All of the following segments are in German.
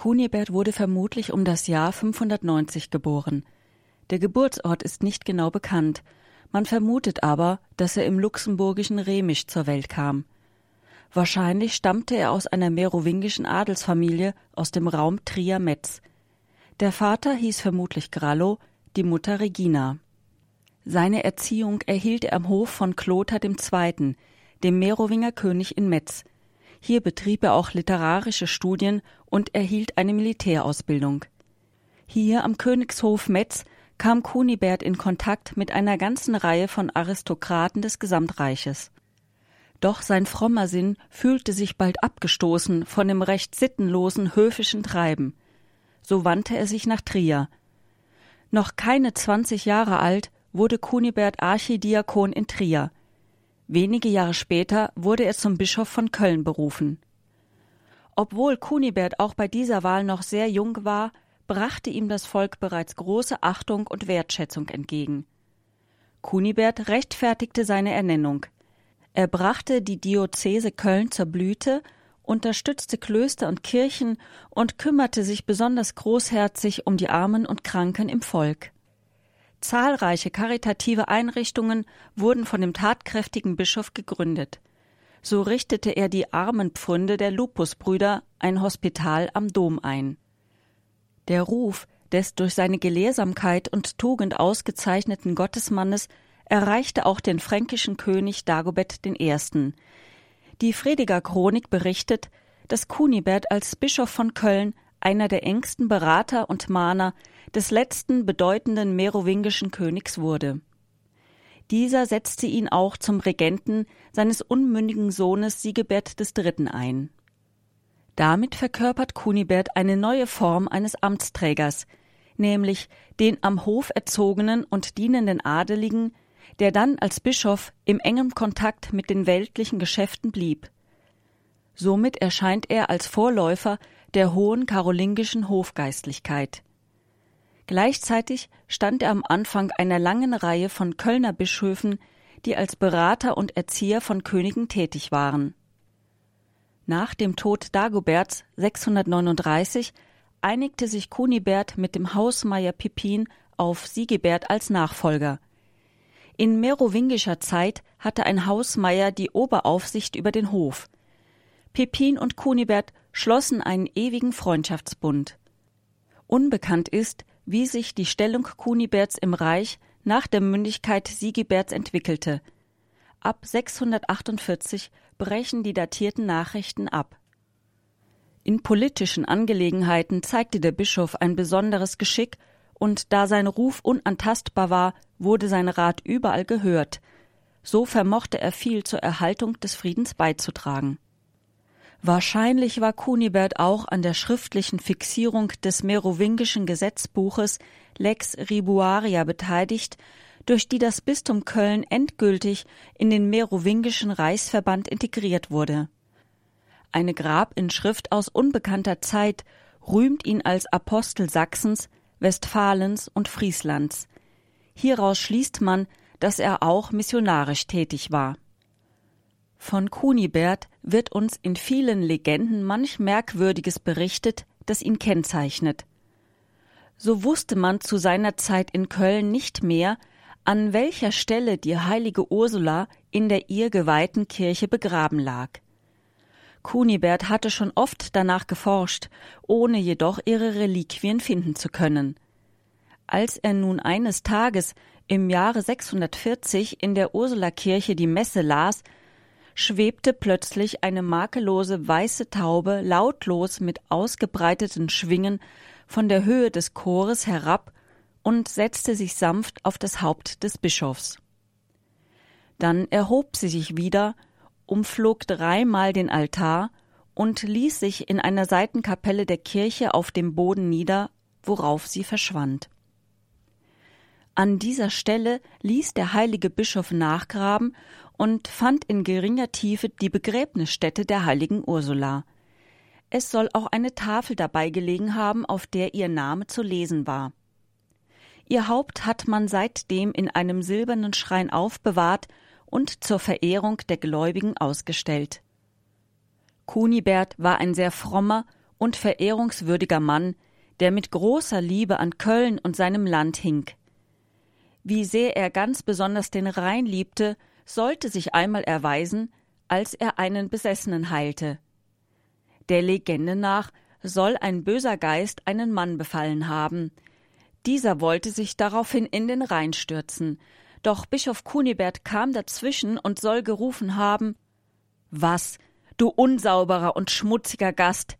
Kunibert wurde vermutlich um das Jahr 590 geboren. Der Geburtsort ist nicht genau bekannt, man vermutet aber, dass er im luxemburgischen Remisch zur Welt kam. Wahrscheinlich stammte er aus einer merowingischen Adelsfamilie aus dem Raum Trier-Metz. Der Vater hieß vermutlich Grallo, die Mutter Regina. Seine Erziehung erhielt er am Hof von Kloter II., dem Merowinger König in Metz. Hier betrieb er auch literarische Studien und erhielt eine Militärausbildung. Hier am Königshof Metz kam Kunibert in Kontakt mit einer ganzen Reihe von Aristokraten des Gesamtreiches. Doch sein frommer Sinn fühlte sich bald abgestoßen von dem recht sittenlosen höfischen Treiben. So wandte er sich nach Trier. Noch keine zwanzig Jahre alt wurde Kunibert Archidiakon in Trier. Wenige Jahre später wurde er zum Bischof von Köln berufen. Obwohl Kunibert auch bei dieser Wahl noch sehr jung war, brachte ihm das Volk bereits große Achtung und Wertschätzung entgegen. Kunibert rechtfertigte seine Ernennung. Er brachte die Diözese Köln zur Blüte, unterstützte Klöster und Kirchen und kümmerte sich besonders großherzig um die Armen und Kranken im Volk. Zahlreiche karitative Einrichtungen wurden von dem tatkräftigen Bischof gegründet. So richtete er die Armenpfründe der Lupusbrüder, ein Hospital am Dom ein. Der Ruf des durch seine Gelehrsamkeit und Tugend ausgezeichneten Gottesmannes erreichte auch den fränkischen König Dagobert I. Die Frediger Chronik berichtet, dass Kunibert als Bischof von Köln einer der engsten Berater und Mahner des letzten bedeutenden merowingischen Königs wurde. Dieser setzte ihn auch zum Regenten seines unmündigen Sohnes Sigebert III. ein. Damit verkörpert Kunibert eine neue Form eines Amtsträgers, nämlich den am Hof erzogenen und dienenden Adeligen, der dann als Bischof im engen Kontakt mit den weltlichen Geschäften blieb. Somit erscheint er als Vorläufer der hohen karolingischen Hofgeistlichkeit. Gleichzeitig stand er am Anfang einer langen Reihe von Kölner Bischöfen, die als Berater und Erzieher von Königen tätig waren. Nach dem Tod Dagoberts 639 einigte sich Kunibert mit dem Hausmeier Pippin auf Sigebert als Nachfolger. In merowingischer Zeit hatte ein Hausmeier die Oberaufsicht über den Hof. Pippin und Kunibert schlossen einen ewigen Freundschaftsbund. Unbekannt ist, wie sich die Stellung Kuniberts im Reich nach der Mündigkeit Sigeberts entwickelte. Ab 648 brechen die datierten Nachrichten ab. In politischen Angelegenheiten zeigte der Bischof ein besonderes Geschick, und da sein Ruf unantastbar war, wurde sein Rat überall gehört. So vermochte er viel zur Erhaltung des Friedens beizutragen. Wahrscheinlich war Kunibert auch an der schriftlichen Fixierung des merowingischen Gesetzbuches Lex Ribuaria beteiligt, durch die das Bistum Köln endgültig in den merowingischen Reichsverband integriert wurde. Eine Grabinschrift aus unbekannter Zeit rühmt ihn als Apostel Sachsens, Westfalens und Frieslands. Hieraus schließt man, dass er auch missionarisch tätig war. Von Kunibert wird uns in vielen Legenden manch Merkwürdiges berichtet, das ihn kennzeichnet. So wusste man zu seiner Zeit in Köln nicht mehr, an welcher Stelle die heilige Ursula in der ihr geweihten Kirche begraben lag. Kunibert hatte schon oft danach geforscht, ohne jedoch ihre Reliquien finden zu können. Als er nun eines Tages im Jahre 640 in der Ursulakirche die Messe las, schwebte plötzlich eine makellose weiße Taube lautlos mit ausgebreiteten Schwingen von der Höhe des Chores herab und setzte sich sanft auf das Haupt des Bischofs. Dann erhob sie sich wieder, umflog dreimal den Altar und ließ sich in einer Seitenkapelle der Kirche auf dem Boden nieder, worauf sie verschwand. An dieser Stelle ließ der heilige Bischof nachgraben und fand in geringer Tiefe die Begräbnisstätte der heiligen Ursula. Es soll auch eine Tafel dabei gelegen haben, auf der ihr Name zu lesen war. Ihr Haupt hat man seitdem in einem silbernen Schrein aufbewahrt und zur Verehrung der Gläubigen ausgestellt. Kunibert war ein sehr frommer und verehrungswürdiger Mann, der mit großer Liebe an Köln und seinem Land hing. Wie sehr er ganz besonders den Rhein liebte, sollte sich einmal erweisen, als er einen Besessenen heilte. Der Legende nach soll ein böser Geist einen Mann befallen haben. Dieser wollte sich daraufhin in den Rhein stürzen, doch Bischof Kunibert kam dazwischen und soll gerufen haben Was, du unsauberer und schmutziger Gast,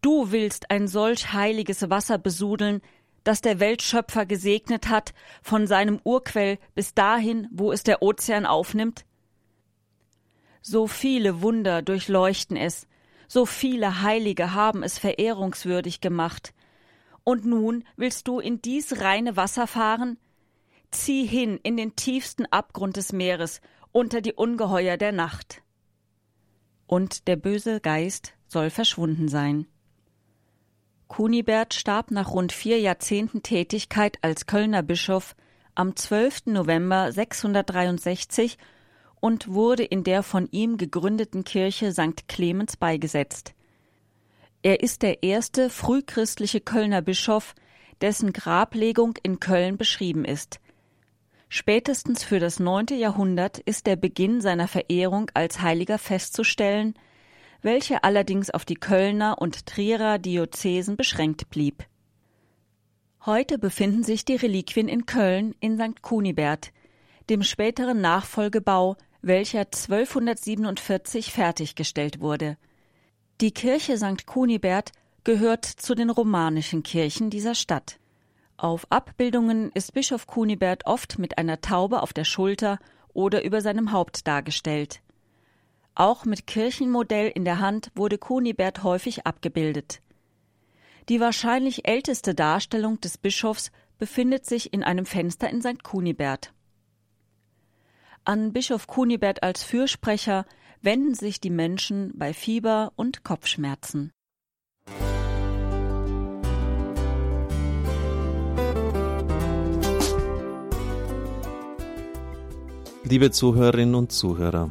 du willst ein solch heiliges Wasser besudeln, das der Weltschöpfer gesegnet hat, von seinem Urquell bis dahin, wo es der Ozean aufnimmt? So viele Wunder durchleuchten es, so viele Heilige haben es verehrungswürdig gemacht. Und nun willst du in dies reine Wasser fahren? Zieh hin in den tiefsten Abgrund des Meeres, unter die Ungeheuer der Nacht. Und der böse Geist soll verschwunden sein. Kunibert starb nach rund vier Jahrzehnten Tätigkeit als Kölner Bischof am 12. November 663 und wurde in der von ihm gegründeten Kirche St. Clemens beigesetzt. Er ist der erste frühchristliche Kölner Bischof, dessen Grablegung in Köln beschrieben ist. Spätestens für das neunte Jahrhundert ist der Beginn seiner Verehrung als Heiliger festzustellen, welche allerdings auf die Kölner und Trierer Diözesen beschränkt blieb. Heute befinden sich die Reliquien in Köln in St. Kunibert, dem späteren Nachfolgebau, welcher 1247 fertiggestellt wurde. Die Kirche St. Kunibert gehört zu den romanischen Kirchen dieser Stadt. Auf Abbildungen ist Bischof Kunibert oft mit einer Taube auf der Schulter oder über seinem Haupt dargestellt. Auch mit Kirchenmodell in der Hand wurde Kunibert häufig abgebildet. Die wahrscheinlich älteste Darstellung des Bischofs befindet sich in einem Fenster in St. Kunibert. An Bischof Kunibert als Fürsprecher wenden sich die Menschen bei Fieber und Kopfschmerzen. Liebe Zuhörerinnen und Zuhörer,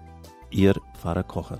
Ihr Pfarrer Kocher.